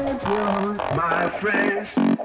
My friends.